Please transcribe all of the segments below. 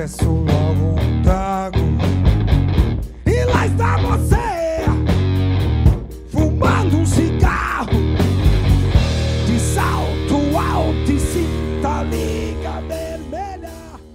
peço logo um trago. E lá está você, fumando um cigarro. De salto alto e cinta liga vermelha.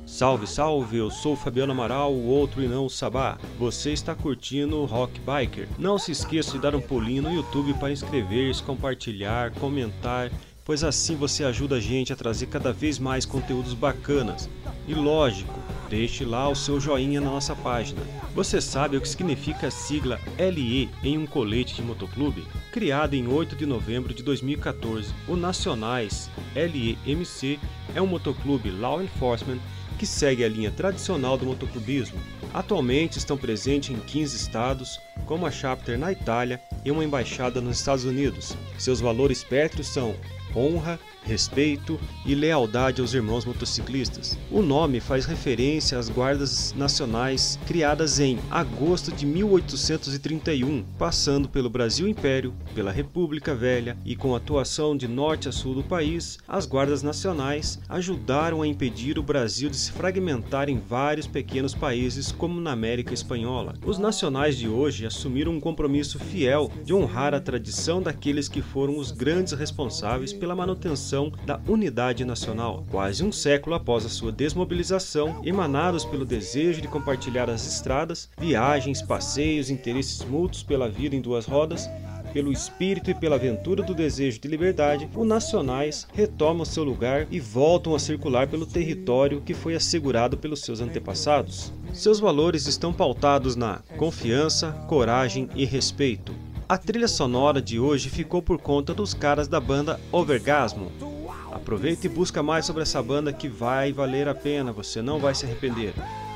Salve, salve, eu sou o Fabiano Amaral, o outro e não o Sabá. Você está curtindo o Rock Biker. Não se esqueça de dar um pulinho no YouTube para inscrever-se, compartilhar, comentar, pois assim você ajuda a gente a trazer cada vez mais conteúdos bacanas. E lógico, deixe lá o seu joinha na nossa página. Você sabe o que significa a sigla LE em um colete de motoclube? Criado em 8 de novembro de 2014, o Nacionais LEMC é um motoclube law enforcement que segue a linha tradicional do motoclubismo. Atualmente estão presentes em 15 estados, com uma chapter na Itália e uma embaixada nos Estados Unidos. Seus valores pétreos são honra, respeito e lealdade aos irmãos motociclistas. O nome faz referência às guardas nacionais criadas em agosto de 1831, passando pelo Brasil Império, pela República Velha e com atuação de norte a sul do país, as guardas nacionais ajudaram a impedir o Brasil de se fragmentar em vários pequenos países como na América Espanhola. Os nacionais de hoje assumiram um compromisso fiel de honrar a tradição daqueles que foram os grandes responsáveis pela manutenção da unidade nacional. Quase um século após a sua desmobilização, emanados pelo desejo de compartilhar as estradas, viagens, passeios, interesses mútuos pela vida em duas rodas, pelo espírito e pela aventura do desejo de liberdade, os nacionais retomam seu lugar e voltam a circular pelo território que foi assegurado pelos seus antepassados. Seus valores estão pautados na confiança, coragem e respeito. A trilha sonora de hoje ficou por conta dos caras da banda Overgasmo. Aproveita e busca mais sobre essa banda que vai valer a pena, você não vai se arrepender.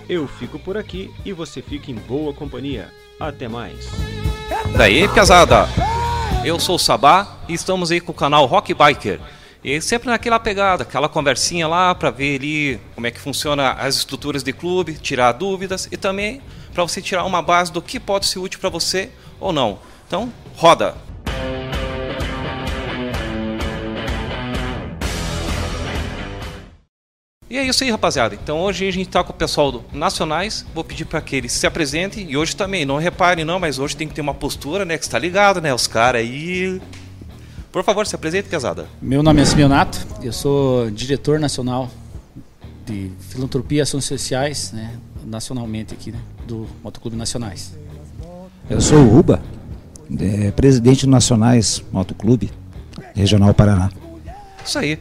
Eu fico por aqui e você fica em boa companhia. Até mais. Daí, pesada! Eu sou o Sabá e estamos aí com o canal Rock Biker. E sempre naquela pegada, aquela conversinha lá para ver ali como é que funciona as estruturas de clube, tirar dúvidas e também para você tirar uma base do que pode ser útil para você ou não. Então, roda! E é isso aí, rapaziada. Então hoje a gente está com o pessoal do Nacionais. Vou pedir para que eles se apresentem. E hoje também, não reparem não, mas hoje tem que ter uma postura, né? Que está ligado, né? Os caras aí. Por favor, se apresente, pesada. Meu nome é Simeonato, eu sou diretor nacional de filantropia e ações sociais, né, nacionalmente aqui, né, do Motoclube Nacionais. Eu sou o Uba, é, presidente do Nacionais Motoclube, Regional Paraná. Isso aí.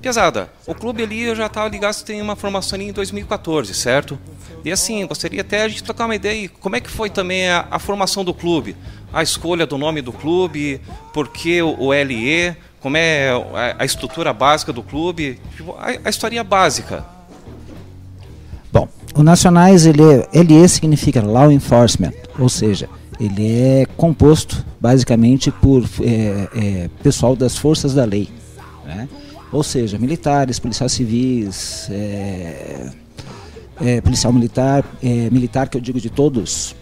Pesada, o clube ali eu já estava ligado tem uma formação ali em 2014, certo? E assim, gostaria até a gente trocar uma ideia aí, como é que foi também a, a formação do clube? A escolha do nome do clube, por que o, o LE, como é a, a estrutura básica do clube, tipo, a, a historinha básica. Bom, o Nacionais, ele é, LE significa Law Enforcement, ou seja, ele é composto basicamente por é, é, pessoal das forças da lei, né? ou seja, militares, policiais civis, é, é, policial militar, é, militar que eu digo de todos,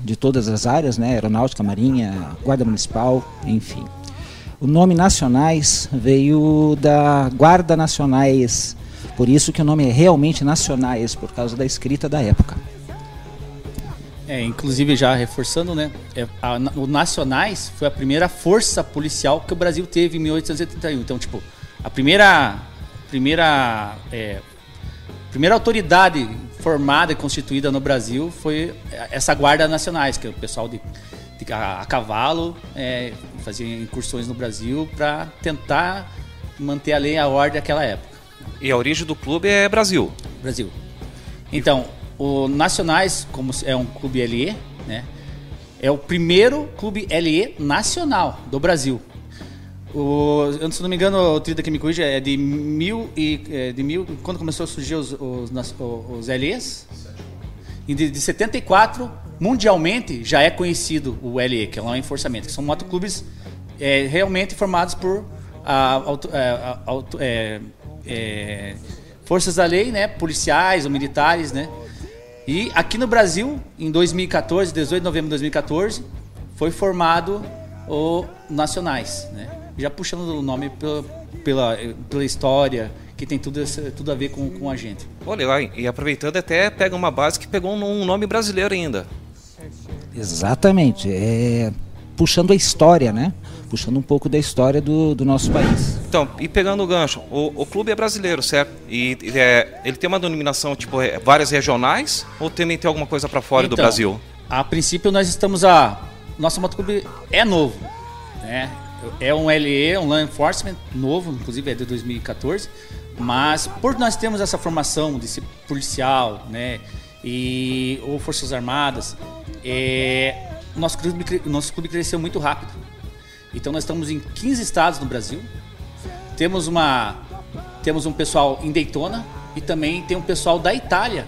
de todas as áreas, né, aeronáutica, marinha, guarda municipal, enfim. O nome Nacionais veio da Guarda Nacionais, por isso que o nome é realmente Nacionais, por causa da escrita da época. É, inclusive já reforçando, né, é, a, o Nacionais foi a primeira força policial que o Brasil teve em 1881. Então, tipo, a primeira primeira é, primeira autoridade formada e constituída no Brasil foi essa guarda nacionais que é o pessoal de, de a, a, cavalo é, fazia incursões no Brasil para tentar manter a lei e a ordem daquela época. E a origem do clube é Brasil? Brasil. Então o Nacionais como é um clube LE né é o primeiro clube LE nacional do Brasil o, se não me engano, o Trida que me corrija é de mil e é, de mil. Quando começou a surgir os, os, os, os LEs? E de, de 74, mundialmente, já é conhecido o LE, que é o enforçamento, que são motoclubes é, realmente formados por a, é, auto, é, é, forças da lei, né, policiais ou militares, né. E aqui no Brasil, em 2014, 18 de novembro de 2014, foi formado o Nacionais, né. Já puxando o nome pela, pela, pela história, que tem tudo, tudo a ver com, com a gente. Olha, e aproveitando até pega uma base que pegou um nome brasileiro ainda. Exatamente. É, puxando a história, né? Puxando um pouco da história do, do nosso país. Então, e pegando o gancho, o, o clube é brasileiro, certo? E é, ele tem uma denominação, tipo, é, várias regionais? Ou também tem alguma coisa para fora então, do Brasil? A princípio, nós estamos a. Nosso motoclube é novo, né? É um LE, um Law Enforcement novo, inclusive é de 2014. Mas por nós termos essa formação de ser policial, né? E, ou Forças Armadas, é, nosso, clube, nosso clube cresceu muito rápido. Então nós estamos em 15 estados no Brasil. Temos uma temos um pessoal em Daytona e também tem um pessoal da Itália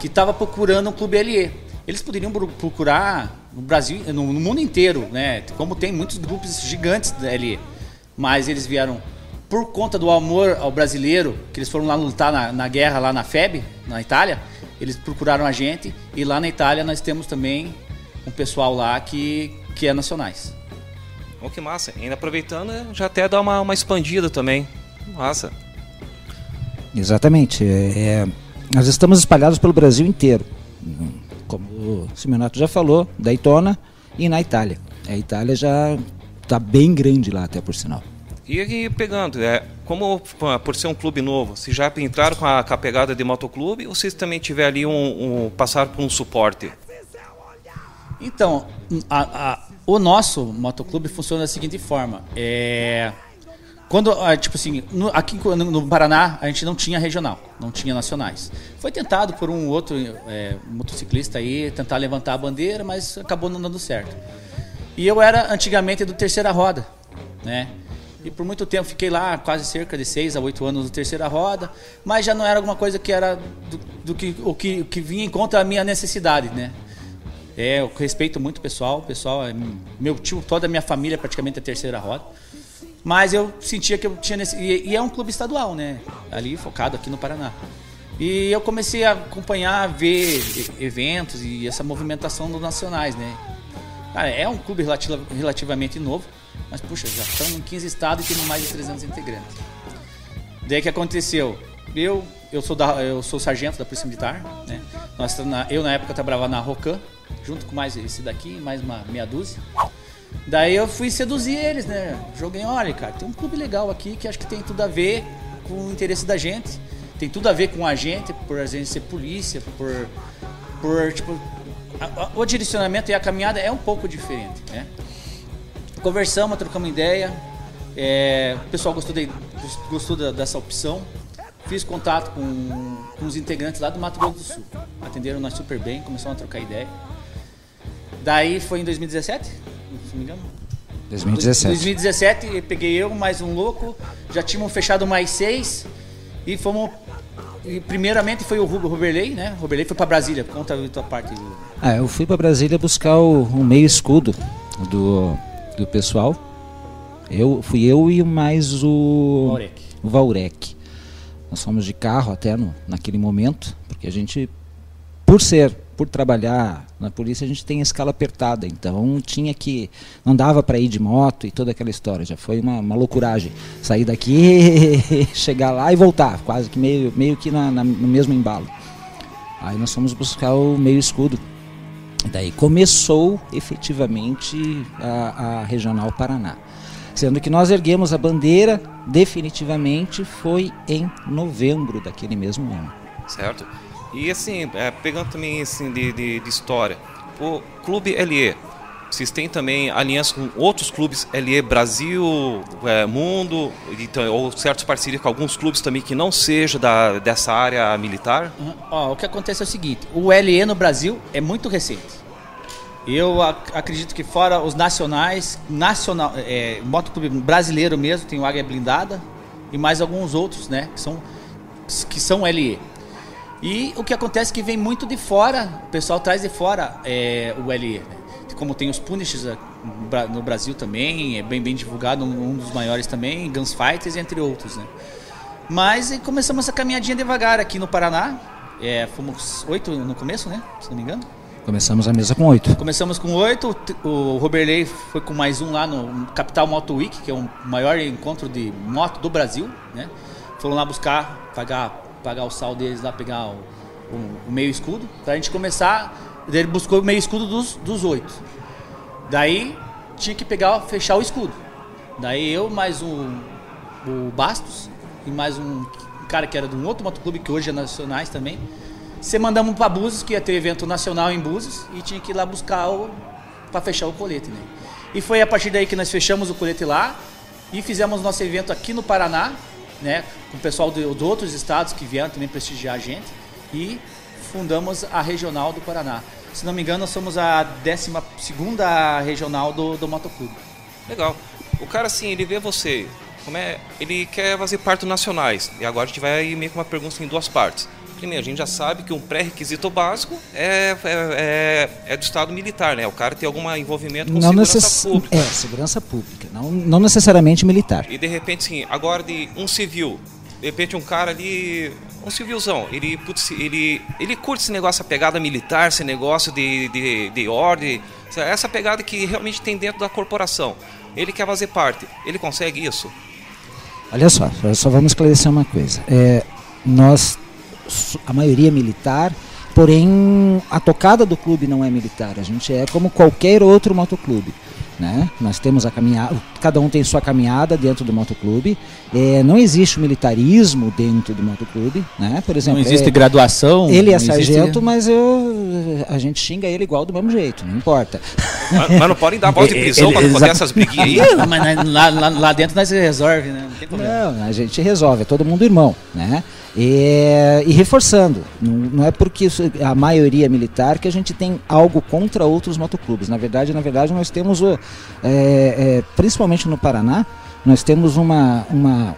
que estava procurando um clube LE. Eles poderiam procurar no Brasil, no, no, mundo inteiro, né? Como tem muitos grupos gigantes da LE, mas eles vieram por conta do amor ao brasileiro, que eles foram lá lutar na, na guerra lá na FEB, na Itália. Eles procuraram a gente e lá na Itália nós temos também um pessoal lá que, que é nacionais. Oh, que massa. Ainda aproveitando, já até dá uma, uma expandida também. Massa. Exatamente. É, é, nós estamos espalhados pelo Brasil inteiro. Como o Simeonato já falou, Daytona e na Itália. A Itália já está bem grande lá, até por sinal. E, e pegando, é, como por ser um clube novo, se já entraram com a, com a pegada de motoclube ou vocês também tiver ali um, um passar por um suporte? Então, a, a, o nosso motoclube funciona da seguinte forma. É, quando, ah, tipo assim, no, aqui no, Paraná a gente não tinha regional, não tinha nacionais. Foi tentado por um outro é, motociclista aí tentar levantar a bandeira, mas acabou não dando certo. E eu era antigamente do terceira roda, né? E por muito tempo fiquei lá, quase cerca de seis a oito anos no terceira roda, mas já não era alguma coisa que era do, do que o que, que vinha em conta a minha necessidade, né? É, eu respeito muito o pessoal. O pessoal, é, meu tio, toda a minha família praticamente é terceira roda. Mas eu sentia que eu tinha nesse. E, e, é um clube estadual, né? Ali focado aqui no Paraná. E eu comecei a acompanhar, ver eventos e essa movimentação dos nacionais, né? Cara, é um clube relativa, relativamente novo, mas puxa, já estamos em 15 estados e temos mais de 300 integrantes. Daí que aconteceu? Eu, eu sou da, eu sou sargento da Polícia Militar, né? Nós, na, eu na época trabalhava na Rocan, junto com mais esse daqui, mais uma meia dúzia. Daí eu fui seduzir eles, né? Joguei, olha, cara, tem um clube legal aqui que acho que tem tudo a ver com o interesse da gente. Tem tudo a ver com a gente, por a gente ser polícia, por. por tipo. A, a, o direcionamento e a caminhada é um pouco diferente, né? Conversamos, trocamos ideia. É, o pessoal gostou, de, gostou da, dessa opção. Fiz contato com, com os integrantes lá do Mato Grosso do Sul. Atenderam nós super bem, começamos a trocar ideia. Daí foi em 2017, se não me engano. 2017. 2017, peguei eu, mais um louco, já tínhamos fechado mais seis e fomos. E primeiramente foi o Roberley, né? Roberley foi para Brasília, conta a tua parte. Ah, eu fui para Brasília buscar o, o, meio escudo do, do pessoal. Eu fui eu e mais o Vaurec. o. Nós fomos de carro até no, naquele momento, porque a gente por ser por trabalhar na polícia, a gente tem a escala apertada, então tinha que. Não dava para ir de moto e toda aquela história, já foi uma, uma loucuragem. Sair daqui, chegar lá e voltar, quase que meio, meio que na, na, no mesmo embalo. Aí nós fomos buscar o meio escudo. Daí começou efetivamente a, a Regional Paraná. Sendo que nós erguemos a bandeira definitivamente foi em novembro daquele mesmo ano. Certo. E assim, é, pegando também assim de, de, de, história, o Clube LE, vocês têm também aliança com outros clubes LE Brasil, é, Mundo, então, ou certas parcerias com alguns clubes também que não seja da, dessa área militar? Uhum. Ó, o que acontece é o seguinte, o LE no Brasil é muito recente. Eu ac acredito que fora os nacionais, nacional, é, motoclube brasileiro mesmo, tem o Águia Blindada e mais alguns outros, né, que são, que são LE. E o que acontece é que vem muito de fora, o pessoal traz de fora é, o LE. Né? Como tem os Punishes no Brasil também, é bem, bem divulgado, um dos maiores também, Guns Fighters, entre outros, né? Mas começamos essa caminhadinha devagar aqui no Paraná. É, fomos oito no começo, né? Se não me engano. Começamos a mesa com oito. Começamos com oito. O Roberley foi com mais um lá no Capital Moto Week, que é o maior encontro de moto do Brasil, né? Foram lá buscar, pagar, pagar o sal deles lá, pegar o, o, meio escudo, pra gente começar. Ele buscou o meio escudo dos, dos oito. Daí tinha que pegar, fechar o escudo. Daí eu mais um, o Bastos e mais um cara que era de um outro motoclube que hoje é nacionais também. Você mandamos para Búzios, que ia ter evento nacional em Búzios, e tinha que ir lá buscar o para fechar o colete, né? E foi a partir daí que nós fechamos o colete lá e fizemos nosso evento aqui no Paraná, né, com o pessoal de, de outros estados que vieram também prestigiar a gente e fundamos a regional do Paraná. Se não me engano, nós somos a 12 segunda regional do, do motoclube. Legal. O cara assim, ele vê você como é, ele quer fazer parte nacionais. E agora a gente vai meio com uma pergunta em duas partes. A gente já sabe que um pré-requisito básico é, é, é, é, do Estado militar, né? O cara tem algum envolvimento com não segurança necess... pública. É, segurança pública, não, não necessariamente militar. E de repente, sim, agora de um civil, de repente um cara ali, um civilzão, ele, putz, ele, ele curte esse negócio, a pegada militar, esse negócio de, de, de ordem, essa pegada que realmente tem dentro da corporação. Ele quer fazer parte, ele consegue isso? Olha só, só vamos esclarecer uma coisa. É, nós, a maioria é militar, porém a tocada do clube não é militar. A gente é como qualquer outro motoclube. Né? Nós temos a caminhada, cada um tem sua caminhada dentro do motoclube. É, não existe militarismo dentro do motoclube, né? Por exemplo, não existe é, graduação. Ele é sargento, existe... mas eu, a gente xinga ele igual do mesmo jeito, não importa. Mas, mas não podem dar voz de prisão para poder essas briguinhas aí? mas lá, lá, lá, dentro nós resolve, né? Não tem problema. Não, a gente resolve, é todo mundo irmão, né? E, e reforçando, não, é porque a maioria é militar que a gente tem algo contra outros motoclubes. Na verdade, na verdade, nós temos, é, é, principalmente no Paraná, nós temos uma, uma,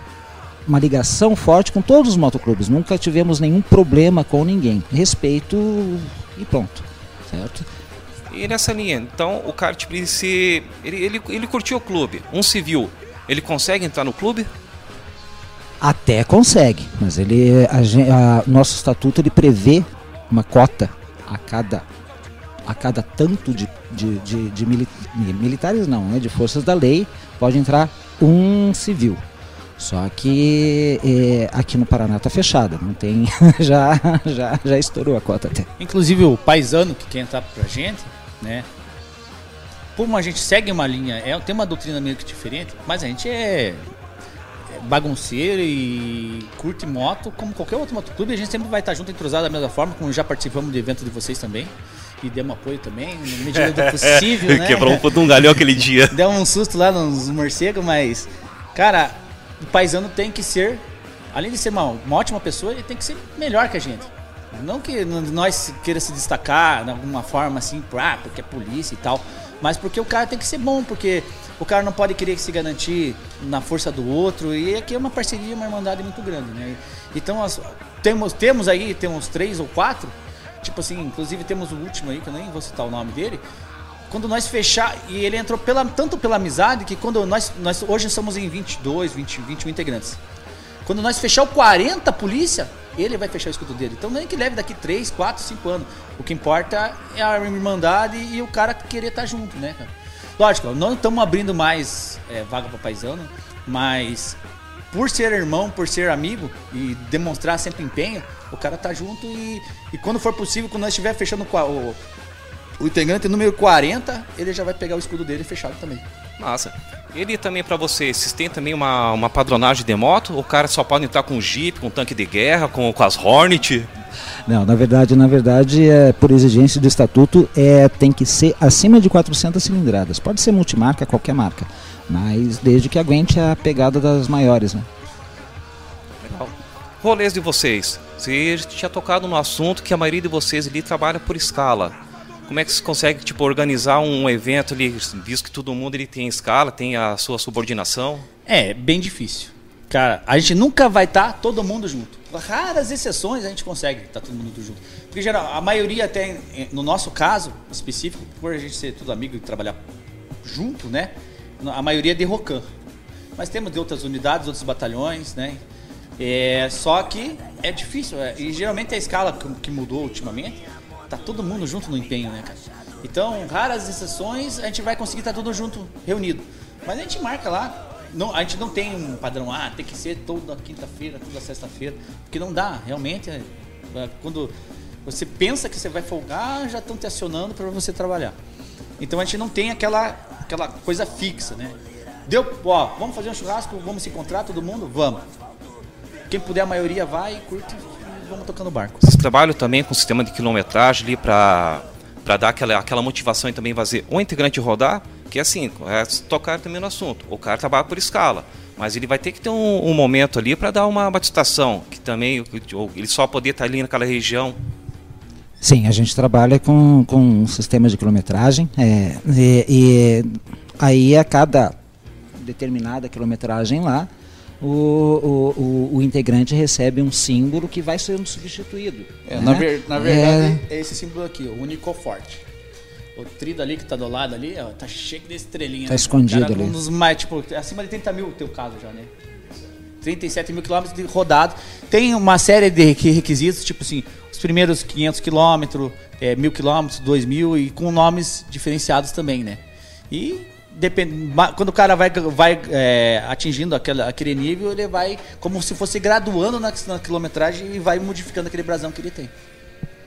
uma ligação forte com todos os motoclubes. Nunca tivemos nenhum problema com ninguém. Respeito e pronto, certo? E nessa linha, então o se, ele, ele, ele curtiu o clube, um civil, ele consegue entrar no clube? Até consegue, mas ele, a, a, nosso estatuto ele prevê uma cota a cada, a cada tanto de, de, de, de mili, militares, não, né, de forças da lei, pode entrar um civil. Só que é, aqui no Paraná está fechada, não tem, já, já, já estourou a cota até. Inclusive o paisano que quer entrar pra gente, né? Como a gente segue uma linha, é, tem uma doutrina meio que diferente, mas a gente é bagunceiro e curte moto, como qualquer outro motoclube, a gente sempre vai estar junto, entrosado da mesma forma, como já participamos de evento de vocês também. E demos apoio também, na medida do possível, né? Quebrou um pouco um galhão aquele dia. Deu um susto lá nos morcegos, mas, cara, o paisano tem que ser, além de ser uma, uma ótima pessoa, ele tem que ser melhor que a gente. Não que nós queira se destacar de alguma forma assim, ah, porque é polícia e tal, mas porque o cara tem que ser bom, porque o cara não pode querer se garantir na força do outro. E aqui é uma parceria, uma irmandade muito grande, né? Então, as, temos, temos aí, temos três ou quatro. Tipo assim, inclusive temos o último aí, que eu nem vou citar o nome dele. Quando nós fechar, e ele entrou pela, tanto pela amizade que quando nós, nós hoje somos em 22, 20, 21 integrantes. Quando nós fechar o 40 polícia, ele vai fechar o escudo dele. Então nem que leve daqui 3, 4, 5 anos. O que importa é a irmandade e o cara querer estar junto, né, cara? Lógico, não estamos abrindo mais é, vaga para paisano, mas por ser irmão, por ser amigo e demonstrar sempre empenho, o cara tá junto e, e quando for possível, quando nós estiver fechando o, o, o integrante número 40, ele já vai pegar o escudo dele fechado também. Massa. Ele também para você, vocês têm também uma, uma padronagem de moto? O cara só pode entrar com Jeep, com tanque de guerra, com, com as Hornet? Não, na verdade, na verdade, é, por exigência do estatuto, é, tem que ser acima de 400 cilindradas. Pode ser multimarca, qualquer marca, mas desde que aguente a pegada das maiores, né? Legal. Rolês de vocês. Você tinha tocado no assunto que a maioria de vocês ali trabalha por escala. Como é que você consegue tipo, organizar um evento ali, visto que todo mundo ele tem escala, tem a sua subordinação? É, bem difícil. Cara, a gente nunca vai estar todo mundo junto. Raras exceções a gente consegue estar todo mundo junto. Porque geral, a maioria até no nosso caso específico, por a gente ser tudo amigo e trabalhar junto, né? A maioria é de Rocan. Mas temos de outras unidades, outros batalhões, né? É, só que é difícil. É, e geralmente a escala que mudou ultimamente, tá todo mundo junto no empenho, né, cara? Então, raras exceções, a gente vai conseguir estar todo junto, reunido. Mas a gente marca lá. Não, a gente não tem um padrão, ah, tem que ser toda quinta-feira, toda sexta-feira. Porque não dá, realmente. É, é quando você pensa que você vai folgar, já estão te acionando para você trabalhar. Então a gente não tem aquela, aquela coisa fixa, né? Deu, ó, vamos fazer um churrasco, vamos se encontrar todo mundo? Vamos. Quem puder, a maioria vai, curte e vamos tocando o barco. Vocês trabalham também com sistema de quilometragem ali para para dar aquela, aquela motivação e também fazer um integrante rodar, que é assim, é tocar também no assunto. O cara trabalha por escala, mas ele vai ter que ter um, um momento ali para dar uma batização, que também ele só poder estar ali naquela região. Sim, a gente trabalha com, com um sistema de quilometragem é, e, e aí a cada determinada quilometragem lá, o, o, o, o, integrante recebe um símbolo que vai sendo substituído. É, né? na, ver, na, verdade, é... é... esse símbolo aqui, o Unicoforte. O trido ali que está do lado ali, ó, tá cheio de estrelinha. Tá né? escondido cara, ali. Um dos mais, tipo, acima de 30 mil teu caso já, né? 37 mil quilômetros de rodado. Tem uma série de requisitos, tipo assim, os primeiros 500 quilômetros, é, mil quilômetros, dois mil, e com nomes diferenciados também, né? E depend... quando o cara vai, vai é, atingindo aquele, aquele nível, ele vai como se fosse graduando na, na, quilometragem e vai modificando aquele brasão que ele tem.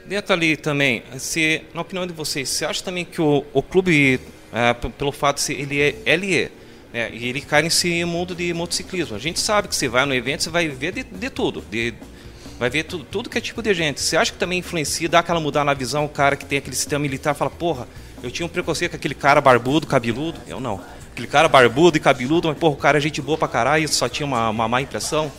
Dentro ali também, se, na opinião de vocês, você acha também que o, o clube, é, pelo fato de ser ele é LE, é, e ele cai nesse mundo de motociclismo. A gente sabe que você vai no evento, você vai ver de, de tudo, de, vai ver tudo, tudo que é tipo de gente. Você acha que também influencia, dá aquela mudar na visão, o cara que tem aquele sistema militar fala, porra, eu tinha um preconceito com aquele cara barbudo, cabeludo. Eu não. Aquele cara barbudo e cabeludo, mas porra, o cara é gente boa pra caralho, só tinha uma, uma má impressão.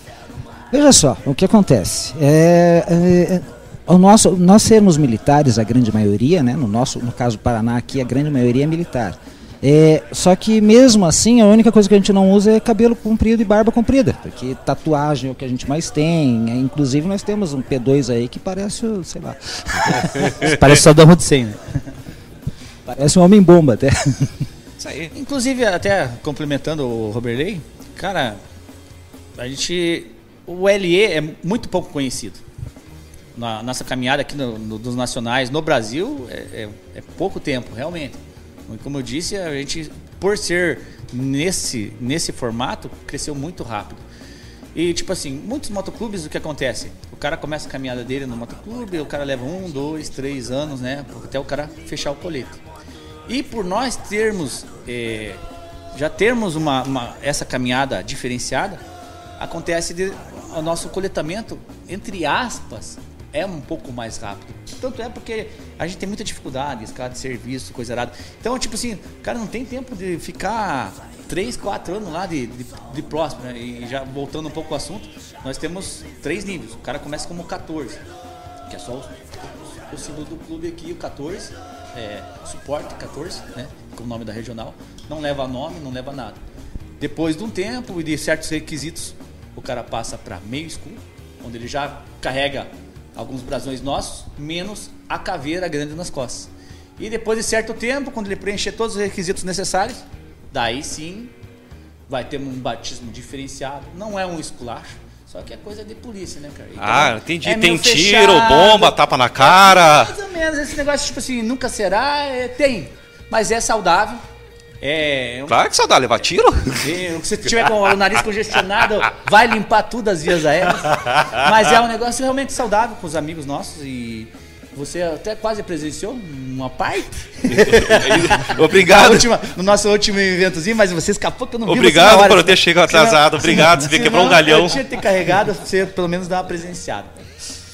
Veja só, o que acontece. É, é, é, o nosso, nós sermos militares, a grande maioria, né, no, nosso, no caso do Paraná aqui, a grande maioria é militar. É, só que mesmo assim, a única coisa que a gente não usa é cabelo comprido e barba comprida, porque tatuagem é o que a gente mais tem. É, inclusive nós temos um P2 aí que parece, sei lá. parece só da Hussein, né? Parece um homem-bomba até. Isso aí. Inclusive, até complementando o Roberley, cara, a gente. O LE é muito pouco conhecido. Na nossa caminhada aqui no, no, dos nacionais no Brasil é, é, é, pouco tempo, realmente. Como eu disse, a gente, por ser nesse, nesse formato, cresceu muito rápido. E, tipo assim, muitos motoclubes, o que acontece? O cara começa a caminhada dele no motoclube, o cara leva um, dois, três anos, né? Até o cara fechar o colete. E por nós termos, é, já termos uma, uma, essa caminhada diferenciada, acontece de, o nosso coletamento, entre aspas, é um pouco mais rápido. Tanto é porque a gente tem muita dificuldade, escala de serviço, coisa errada. Então, tipo assim, cara não tem tempo de ficar 3, 4 anos lá de, de, de próximo, né? E já voltando um pouco ao assunto, nós temos três níveis. O cara começa como 14, que é só o, o símbolo do clube aqui, o 14 é, suporte 14, né, como nome da regional, não leva nome, não leva nada. Depois de um tempo e de certos requisitos, o cara passa para meio escuro, onde ele já carrega alguns brasões nossos, menos a caveira grande nas costas. E depois de certo tempo, quando ele preencher todos os requisitos necessários, daí sim vai ter um batismo diferenciado. Não é um esculacho, só que é coisa de polícia, né, cara? Então, ah, entendi. É tem tiro, fechado, bomba, tapa na cara. mais ou menos. Esse negócio, tipo assim, nunca será, é, tem. Mas é saudável. É, claro que é saudável, levar tiro. É, se tiver com o nariz congestionado, vai limpar tudo as vias aéreas. Mas é um negócio realmente saudável com os amigos nossos e você até quase presenciou uma parte. Obrigado. Última, no nosso último eventozinho, mas você escapou que eu não vi Obrigado por eu ter chegado atrasado. Obrigado, você quebrou um galhão. Eu tinha que ter carregado, você pelo menos dar uma presenciada.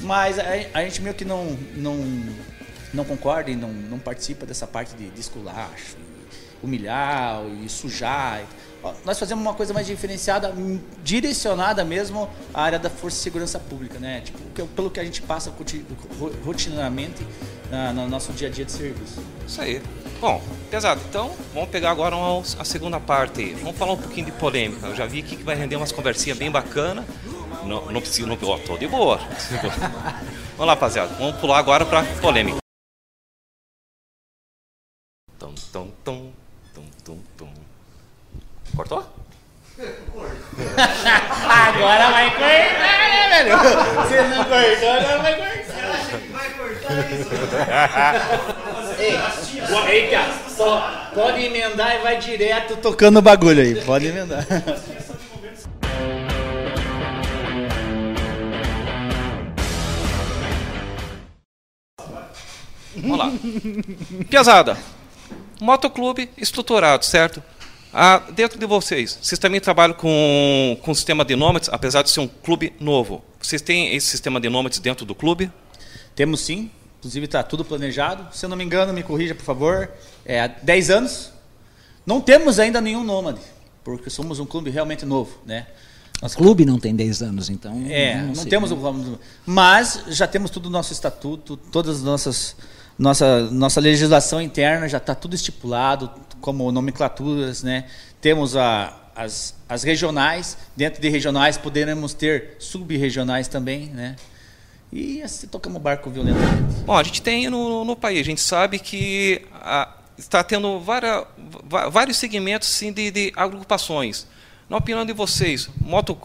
Mas a, a, gente meio que não, não, não concorda e não, não participa dessa parte de, de esculacho, humilhar e sujar. Nós fazemos uma coisa mais diferenciada, direcionada mesmo à área da força e segurança pública, né? Tipo, pelo que a gente passa rotineiramente no nosso dia a dia de serviço. Isso aí. Bom, pesado, então vamos pegar agora uma, a segunda parte aí. Vamos falar um pouquinho de polêmica. Eu já vi aqui que vai render umas conversinhas bem bacanas. Não, não preciso, não, ó, tô de boa. vamos lá, rapaziada. Vamos pular agora pra polêmica. Cortou? Agora vai cortar, né, velho? Se não cortou, não vai cortar. Ei, ei, cara, só pode emendar e vai direto tocando o bagulho aí. Pode emendar. Vamos lá. Piazada. Motoclube estruturado, certo? Ah, dentro de vocês, vocês também trabalham com, com sistema de nômades, apesar de ser um clube novo. Vocês têm esse sistema de nômades dentro do clube? Temos sim, inclusive está tudo planejado. Se eu não me engano, me corrija, por favor. É há 10 anos. Não temos ainda nenhum nômade, porque somos um clube realmente novo, né? Nosso clube não tem 10 anos, então. É, não, não sei, temos né? Mas já temos tudo no nosso estatuto, todas as nossas. Nossa, nossa legislação interna já está tudo estipulado, como nomenclaturas, né? Temos a, as, as regionais, dentro de regionais poderemos ter sub-regionais também, né? E assim tocamos barco violentamente. Bom, a gente tem no, no país, a gente sabe que a, está tendo vários segmentos sim, de, de agrupações. Na opinião de vocês, moto,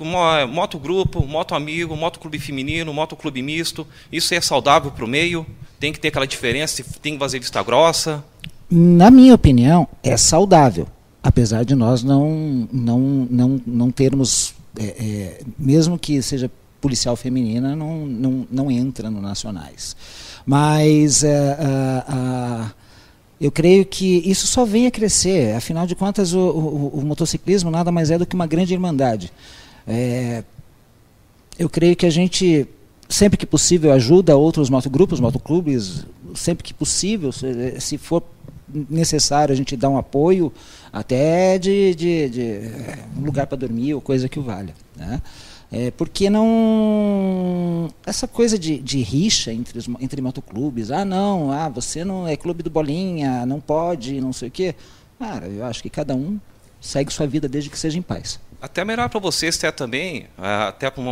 moto grupo, moto amigo, moto clube feminino, moto clube misto, isso é saudável para o meio? Tem que ter aquela diferença, tem que fazer vista grossa? Na minha opinião, é saudável, apesar de nós não, não, não, não termos, é, é, mesmo que seja policial feminina, não, não, não entra no Nacionais. Mas... É, eu creio que isso só vem a crescer. Afinal de contas, o, o, o motociclismo nada mais é do que uma grande irmandade. É, eu creio que a gente, sempre que possível, ajuda outros motogrupos, motoclubes, sempre que possível, se, se for necessário, a gente dá um apoio até de, de, de um lugar para dormir ou coisa que o valha. Né? É, porque não. Essa coisa de, de rixa entre, os, entre motoclubes, ah, não, ah, você não é clube do Bolinha, não pode, não sei o quê. Cara, eu acho que cada um segue sua vida desde que seja em paz. Até melhor para vocês, até também, até por,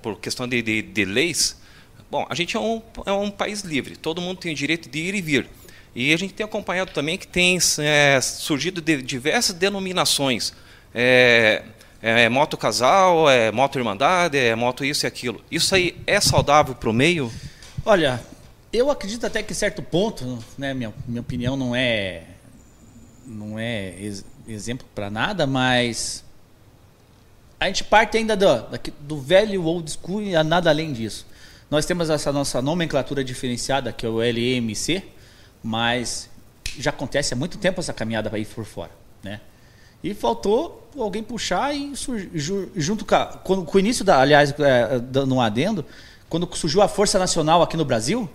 por questão de, de, de, leis. Bom, a gente é um, é um país livre, todo mundo tem o direito de ir e vir. E a gente tem acompanhado também que tem é, surgido de diversas denominações. É, é, moto casal, é moto irmandade, é moto isso e aquilo. Isso aí é saudável para o meio? Olha, eu acredito até que certo ponto, né, minha, minha opinião não é não é ex exemplo para nada, mas a gente parte ainda do, do velho old school e nada além disso. Nós temos essa nossa nomenclatura diferenciada, que é o LMC, mas já acontece há muito tempo essa caminhada para ir por fora, né? E faltou alguém puxar e junto com, a, com, com, o início da, aliás, é, dando um adendo, quando surgiu a Força Nacional aqui no Brasil,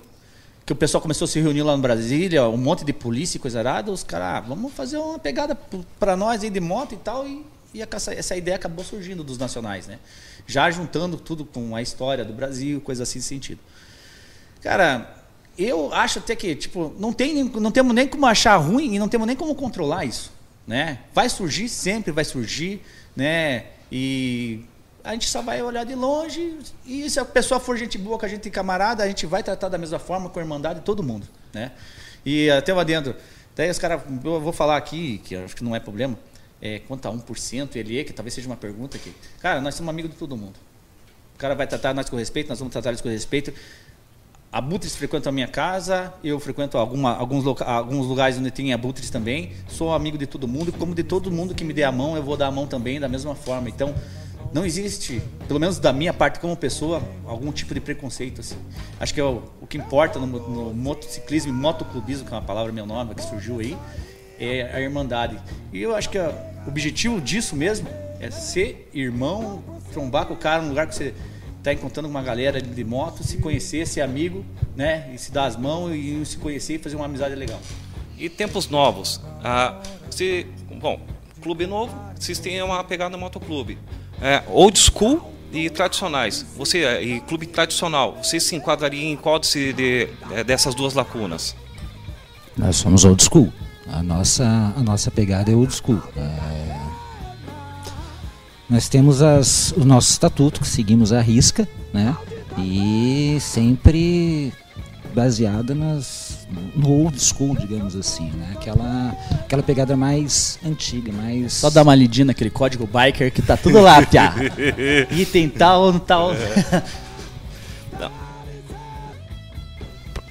que o pessoal começou a se reunir lá no Brasília, um monte de polícia e coisa arada, os caras, ah, vamos fazer uma pegada para nós aí de moto e tal, e, e essa, essa ideia acabou surgindo dos nacionais, né? Já juntando tudo com a história do Brasil, coisa assim de sentido. Cara, eu acho até que, tipo, não, tem, não temos nem como achar ruim e não temos nem como controlar isso né? Vai surgir sempre, vai surgir, né? E a gente só vai olhar de longe e se a pessoa for gente boa, com a gente camarada, a gente vai tratar da mesma forma com a irmandade de todo mundo, né? E até lá dentro, até os caras, eu vou falar aqui, que acho que não é problema, é, quanto a 1%, ele é, que talvez seja uma pergunta aqui. Cara, nós somos amigos de todo mundo. O cara vai tratar nós com respeito, nós vamos tratar eles com respeito. Abutres frequentam a minha casa, eu frequento alguma, alguns, alguns lugares onde tem abutres também. Sou amigo de todo mundo, como de todo mundo que me dê a mão, eu vou dar a mão também da mesma forma. Então, não existe, pelo menos da minha parte como pessoa, algum tipo de preconceito. Assim. Acho que é o, o que importa no, no motociclismo e motoclubismo, que é uma palavra meu nome que surgiu aí, é a irmandade. E eu acho que o objetivo disso mesmo é ser irmão, trombar com o cara no lugar que você tá encontrando uma galera de moto, se conhecer, ser amigo, né? E se dar as mãos e se conhecer e fazer uma amizade legal. E tempos novos. Ah, se, bom, clube novo, vocês têm uma pegada no motoclube. É, old school e tradicionais, você e clube tradicional, você se enquadraria em qual de, de, dessas duas lacunas? Nós somos old school. A nossa, a nossa pegada é old school. É... Nós temos as, o nosso estatuto que seguimos à risca, né? E sempre baseada nas, no old school, digamos assim, né? Aquela, aquela pegada mais antiga, mais... Só dar uma lidinha naquele código biker que tá tudo lá, piá. Item tal, tal... É.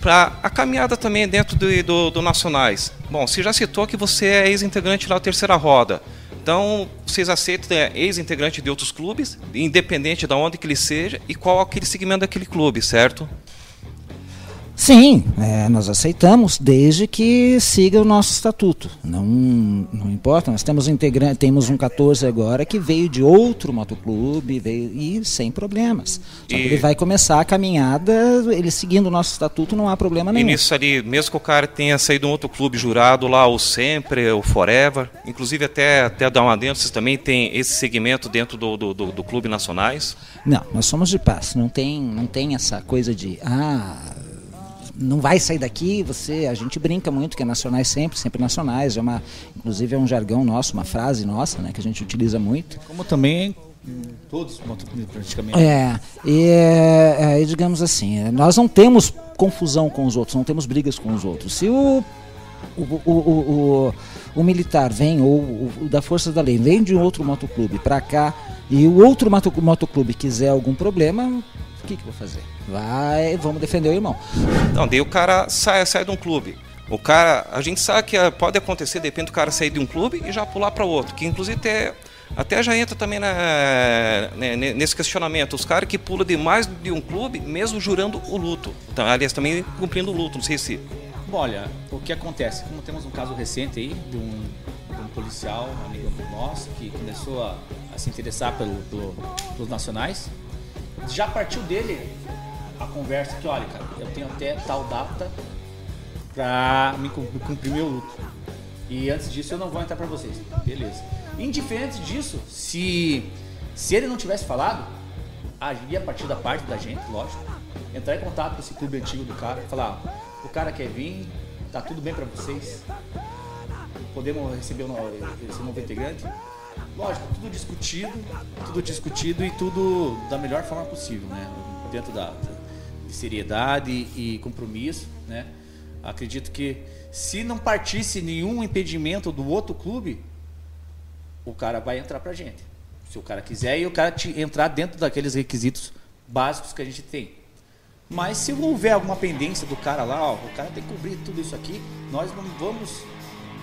Para a caminhada também dentro do, do, do, Nacionais. Bom, você já citou que você é ex-integrante lá da Terceira Roda. Então, vocês aceitam é, ex-integrante de outros clubes, independente de onde que ele seja, e qual aquele segmento daquele clube, certo? Sim, é, nós aceitamos desde que siga o nosso estatuto. Não, não importa, nós temos, integrante, temos um 14 agora que veio de outro motoclube veio, e sem problemas. Só e... que ele vai começar a caminhada, ele seguindo o nosso estatuto, não há problema nenhum. E nisso ali, mesmo que o cara tenha saído de um outro clube jurado lá, o Sempre, o Forever, inclusive até, até dar uma dentro, vocês também têm esse segmento dentro do, do, do, do clube nacionais? Não, nós somos de paz, não tem, não tem essa coisa de, ah não vai sair daqui, você, a gente brinca muito que é nacionais sempre, sempre nacionais, é uma, inclusive é um jargão nosso, uma frase nossa, né, que a gente utiliza muito. Como também todos praticamente. É, e é, é, digamos assim, nós não temos confusão com os outros, não temos brigas com os outros. Se o o, o, o, o, militar vem, ou o, da Força da Lei, vem de um outro motoclube para cá e o outro motoclube quiser algum problema, que, que eu vou fazer? Vai, vamos defender o irmão. Não, daí o cara sai, sai de um clube. O cara, a gente sabe que pode acontecer, de repente, o cara sair de um clube e já pular para outro. Que inclusive até, até já entra também na, né, nesse questionamento. Os caras que pulam de mais de um clube, mesmo jurando o luto. Então, aliás, também cumprindo o luto, não sei se. Bom, olha, o que acontece? Como temos um caso recente aí de um, de um policial, um amigo nosso, que começou a, a se interessar pelo, pelo, pelos nacionais já partiu dele a conversa que, olha, cara, eu tenho até tal data pra me cumprir meu luto. E antes disso eu não vou entrar pra vocês. Beleza. Indiferente disso, se, se ele não tivesse falado, agiria a partir da parte da gente, lógico. Entrar em contato com esse clube antigo do cara, falar, o cara quer vir, tá tudo bem pra vocês. Podemos receber esse novo integrante lógico, tudo discutido, tudo discutido e tudo da melhor forma possível, né? Dentro da de seriedade e compromisso, né? Acredito que se não partisse nenhum impedimento do outro clube, o cara vai entrar pra gente. Se o cara quiser e o cara entrar dentro daqueles requisitos básicos que a gente tem. Mas se houver alguma pendência do cara lá, ó, o cara tem que cobrir tudo isso aqui, nós não vamos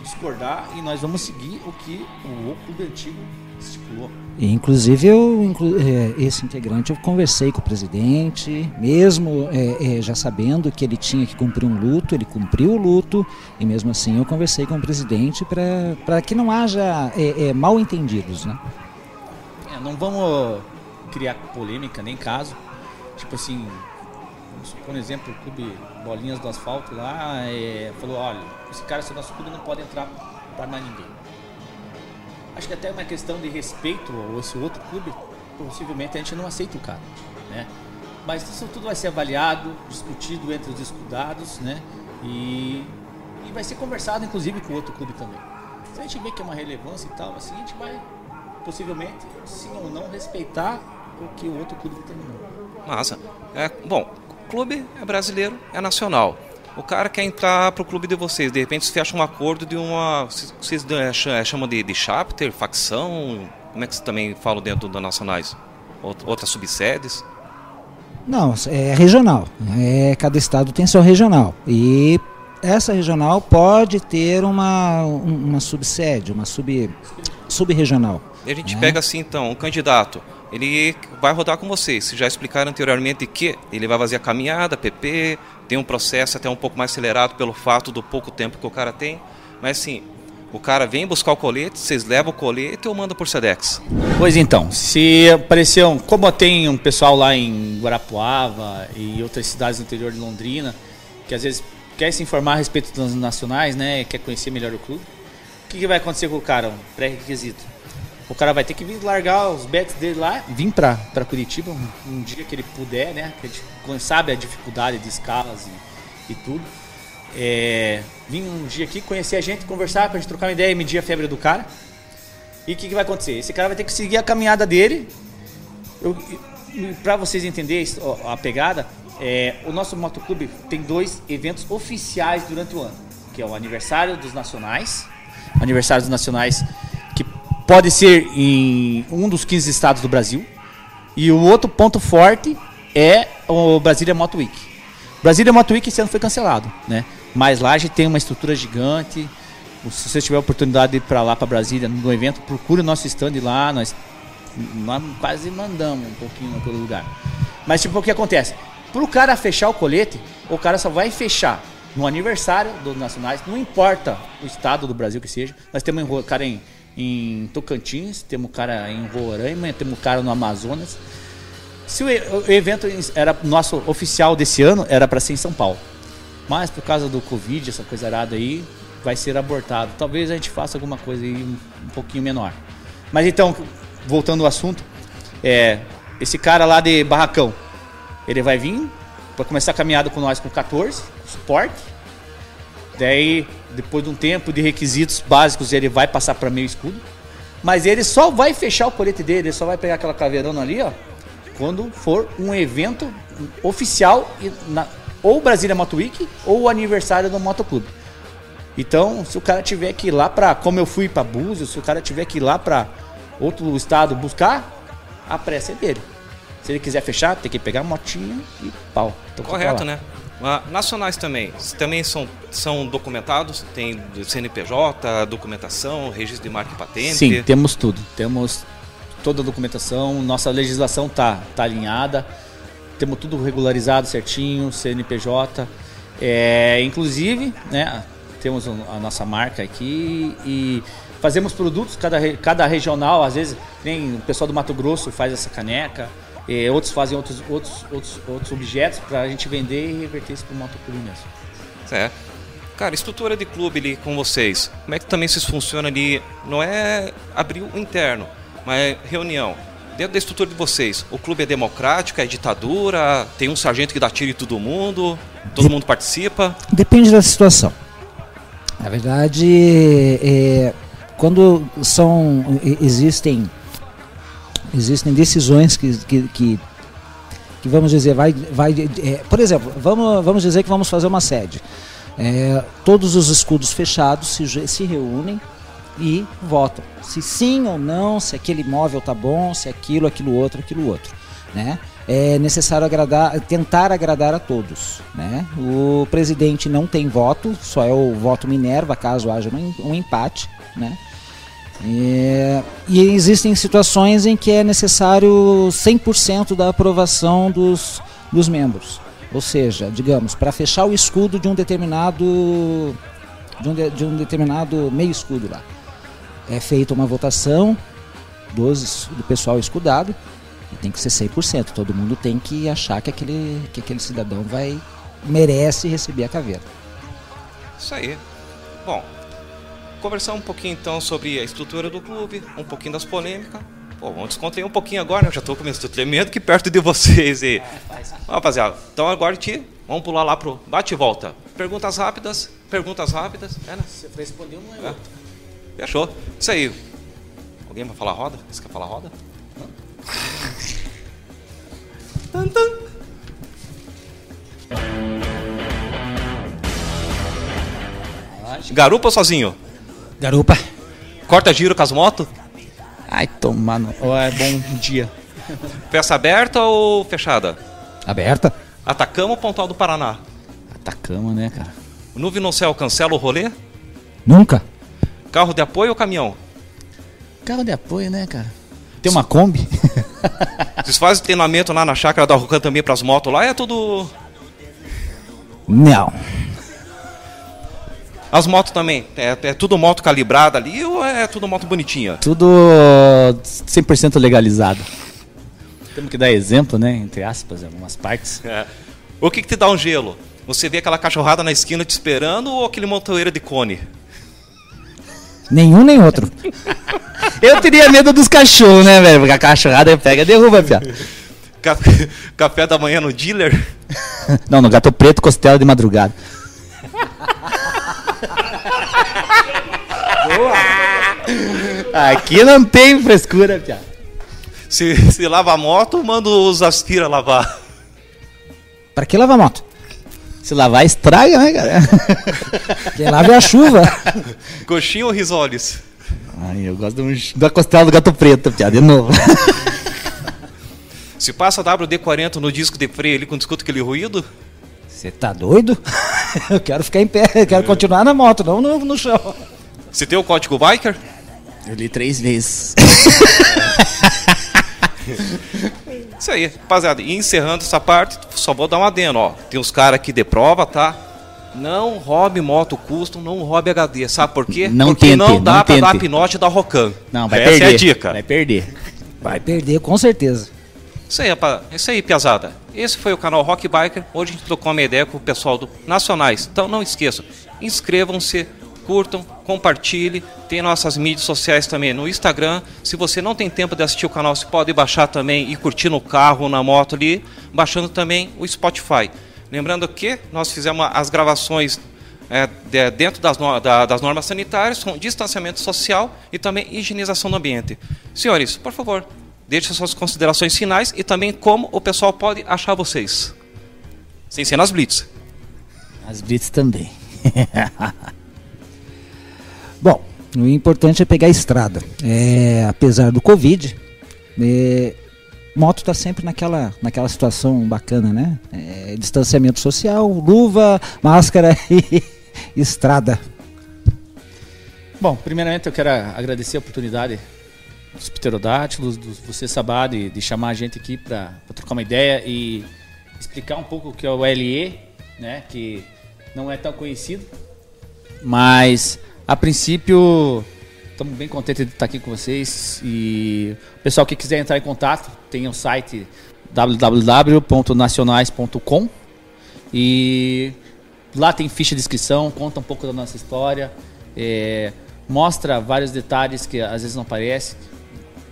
discordar e nós vamos seguir o que o clube antigo estipulou. Inclusive, eu, inclu é, esse integrante, eu conversei com o presidente, mesmo é, é, já sabendo que ele tinha que cumprir um luto, ele cumpriu o luto, e mesmo assim eu conversei com o presidente para que não haja é, é, mal entendidos. Né? É, não vamos criar polêmica nem caso. Tipo assim, por exemplo, o clube Bolinhas do Asfalto lá é, falou, olha, esse cara se é nosso clube não pode entrar para mais ninguém. Acho que até uma questão de respeito ao esse outro clube, possivelmente a gente não aceita o cara, né? Mas isso tudo vai ser avaliado, discutido entre os escudados, né? E, e vai ser conversado inclusive com o outro clube também. Se a gente vê que é uma relevância e tal, assim, a gente vai possivelmente, sim ou não, respeitar o que o outro clube determinou. Massa. É, bom, clube é brasileiro, é nacional. O cara quer entrar para o clube de vocês, de repente você fecha um acordo de uma. Vocês é, chamam de, de chapter, facção? Como é que vocês também falam dentro da Nacionais? Outras subsedes? Não, é regional. É, cada estado tem seu regional. E essa regional pode ter uma, uma subsede, uma sub, sub-regional. E a gente né? pega assim então, um candidato ele vai rodar com vocês. Já explicaram anteriormente que ele vai fazer a caminhada, PP, tem um processo até um pouco mais acelerado pelo fato do pouco tempo que o cara tem. Mas assim, o cara vem buscar o colete, vocês levam o colete ou manda por Sedex? Pois então, se apareceu, como tem um pessoal lá em Guarapuava e outras cidades do interior de Londrina, que às vezes quer se informar a respeito dos nacionais, né, quer conhecer melhor o clube, o que, que vai acontecer com o cara? Um pré-requisito O cara vai ter que vir largar os bets dele lá, vir pra, pra Curitiba um, um dia que ele puder, né? Que a gente sabe a dificuldade de escalas e, e tudo. É, vir um dia aqui, conhecer a gente, conversar, pra gente trocar uma ideia e medir a febre do cara. E o que, que vai acontecer? Esse cara vai ter que seguir a caminhada dele. Eu, para vocês entenderem a pegada, é, o nosso motoclube tem dois eventos oficiais durante o ano, que é o aniversário dos nacionais, aniversário dos nacionais pode ser em um dos 15 estados do Brasil, e o outro ponto forte é o Brasília Moto Week. Brasília Moto Week esse ano foi cancelado, né? Mas lá a gente tem uma estrutura gigante. Se você tiver a oportunidade de ir para lá, para Brasília, no evento, procure o nosso stand lá. Nós, nós quase mandamos um pouquinho naquele lugar. Mas, tipo, o que acontece? Para o cara fechar o colete, o cara só vai fechar no aniversário dos nacionais, não importa o estado do Brasil que seja. Nós temos um cara em, em Tocantins, temos cara em Roraima, temos um cara no Amazonas. Se o, evento era nosso oficial desse ano, era para ser em São Paulo. Mas por causa do Covid, essa coisa arada aí, vai ser abortado. Talvez a gente faça alguma coisa aí um, um pouquinho menor. Mas então, voltando ao assunto, é, esse cara lá de Barracão, ele vai vir para começar a caminhada com nós com 14, suporte. Daí, depois de um tempo de requisitos básicos, ele vai passar para meio escudo. Mas ele só vai fechar o colete dele, ele só vai pegar aquela caveirona ali, ó, quando for um evento oficial na, ou Brasília Moto Week ou o aniversário do Motoclube. Então, se o cara tiver que ir lá para, como eu fui para Búzios, se o cara tiver que ir lá para outro estado buscar, a pressa é dele. Se ele quiser fechar, tem que pegar a motinha e pau. Então, Correto, né? Uh, nacionais também, também são, são documentados, tem CNPJ, documentação, registro de marca e patente. Sim, temos tudo. Temos toda a documentação, nossa legislação tá, tá alinhada, temos tudo regularizado certinho, CNPJ. É, inclusive, né, temos a nossa marca aqui e fazemos produtos, cada, cada regional, às vezes, nem o pessoal do Mato Grosso faz essa caneca. É, outros fazem outros, outros, outros, outros objetos para a gente vender e reverter isso para o motoclube mesmo. Certo. Cara, estrutura de clube ali com vocês, como é que também vocês funcionam ali? Não é abrir o interno, mas é reunião. Dentro da estrutura de vocês, o clube é democrático, é ditadura, tem um sargento que dá tiro em todo mundo, todo mundo participa? Depende da situação. Na verdade, é, quando são existem existem decisões que, que, que, que vamos dizer, vai, vai é, por exemplo, vamos, vamos dizer que vamos fazer uma sede. É, todos os escudos fechados se, se reúnem e votam. Se sim ou não, se aquele imóvel tá bom, se aquilo, aquilo outro, aquilo outro. Né? É necessário agradar, tentar agradar a todos. Né? O presidente não tem voto, só é o voto Minerva, caso haja um, um empate. Né? É, e existem situações em que é necessário 100% da aprovação dos, dos membros. Ou seja, digamos, para fechar o escudo de um determinado de um, de, de um determinado meio escudo lá. É feita uma votação dos, do pessoal escudado e tem que ser 100%. Todo mundo tem que achar que aquele, que aquele cidadão vai merece receber a caveira. Isso aí. Bom, conversar um pouquinho então sobre a estrutura do clube, um pouquinho das polêmicas. Pô, vamos descontar um pouquinho agora, né? Eu já estou começando tremendo que perto de vocês e. Rapaziada, então agora te vamos pular lá pro bate e volta. Perguntas rápidas, perguntas rápidas. É, né? Você respondeu um é. Fechou. Isso aí. Alguém vai falar roda? Você quer falar roda? Garupa ou sozinho? Garupa. Corta giro com as motos? Ai, tomando. Oh, é bom dia. Peça aberta ou fechada? Aberta. Atacama ou Pontal do Paraná? Atacama, né, cara? Nuvem no céu cancela o rolê? Nunca. Carro de apoio ou caminhão? Carro de apoio, né, cara? Tem uma Kombi? Vocês fazem treinamento lá na chácara da Rucan também para as motos lá? É tudo. Não. As motos também, é, é, tudo moto calibrada ali ou é tudo moto bonitinha? Tudo 100% legalizado. Temos que dar exemplo, né? Entre aspas, em algumas partes. É. O que, que te dá um gelo? Você vê aquela cachorrada na esquina te esperando ou aquele montoeiro de cone? Nenhum nem outro. Eu teria medo dos cachorros, né, velho? Porque a cachorrada pega e derruba, pia. Café, café da manhã no dealer. Não, no gato preto, costela de madrugada. Aqui não tem frescura, pia. Se, se lava a moto, manda os aspira lavar. Pra que lavar moto? Se lavar, estraga, né, cara? Quem lava é a chuva. Coxinha ou risoles? Ai, eu gosto de um- da costela do gato preto, pia, de novo. Se passa WD-40 no disco de freio ali quando escuta aquele ruído, Você tá doido? Eu quero ficar em pé, eu quero continuar na moto, não no, no chão. se tem o código biker, Eu li três vezes. isso aí, rapaziada. E encerrando essa parte, só vou dar um adendo, ó. Tem uns caras aqui de prova, tá? Não roube moto custom, não roube HD. Sabe por quê? Não Porque tente, não dá não pra dar tente. pinote da Rocan. Não, vai Essa perder. é a dica. Vai perder. Vai perder, com certeza. Isso aí, rapaz. Isso aí, piazada. Esse foi o canal Rock Biker. Hoje a gente trocou uma ideia com o pessoal do Nacionais. Então não esqueçam, inscrevam-se, curtam, compartilhem. Tem nossas mídias sociais também no Instagram. Se você não tem tempo de assistir o canal, você pode baixar também e curtir no carro na moto ali, baixando também o Spotify. Lembrando que nós fizemos as gravações é, de- dentro das, no- da- das normas sanitárias, com distanciamento social e também higienização do ambiente. Senhores, por favor, deixe suas considerações finais e também como o pessoal pode achar vocês. Sem ser nas blitz. As blitz também. Bom, o importante é pegar a estrada. É, apesar do Covid, é, moto está sempre naquela, naquela situação bacana, né? É, distanciamento social, luva, máscara e estrada. Bom, primeiramente eu quero agradecer a oportunidade dos pterodátilos, dos você Sabá, de, de chamar a gente aqui para trocar uma ideia e explicar um pouco o que é o LE, né, que não é tão conhecido, mas a princípio estamos bem contentes de estar aqui com vocês e o pessoal que quiser entrar em contato tem o site www.nacionais.com e lá tem ficha de inscrição, conta um pouco da nossa história, é, mostra vários detalhes que às vezes não aparecem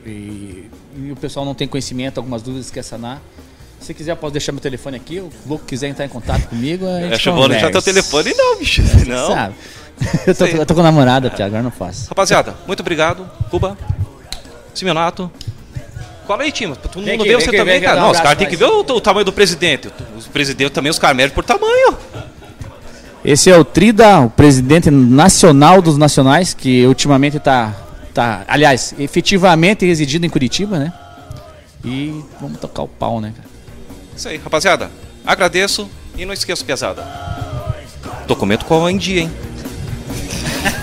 e, e o pessoal não tem conhecimento, algumas dúvidas quer sanar. Se quiser, eu posso deixar meu telefone aqui. O louco quiser entrar em contato comigo, a gente É, chamou já teu telefone, não, bicho. Não. Sabe? Eu tô, eu tô com namorada, Pia, agora não faço. Rapaziada, muito obrigado. Cuba, Simeonato. Cola aí, time. Todo mundo vê você também, cara. Não, os caras têm que ver o, o tamanho do presidente. Os presidentes também, os caras medem por tamanho. Esse é o Trida, o presidente nacional dos nacionais, que ultimamente tá, tá, aliás, efetivamente residindo em Curitiba, né? E vamos tocar o pau, né. Isso aí, rapaziada. Agradeço e não esqueço, pesada. Documento qual é em dia, hein?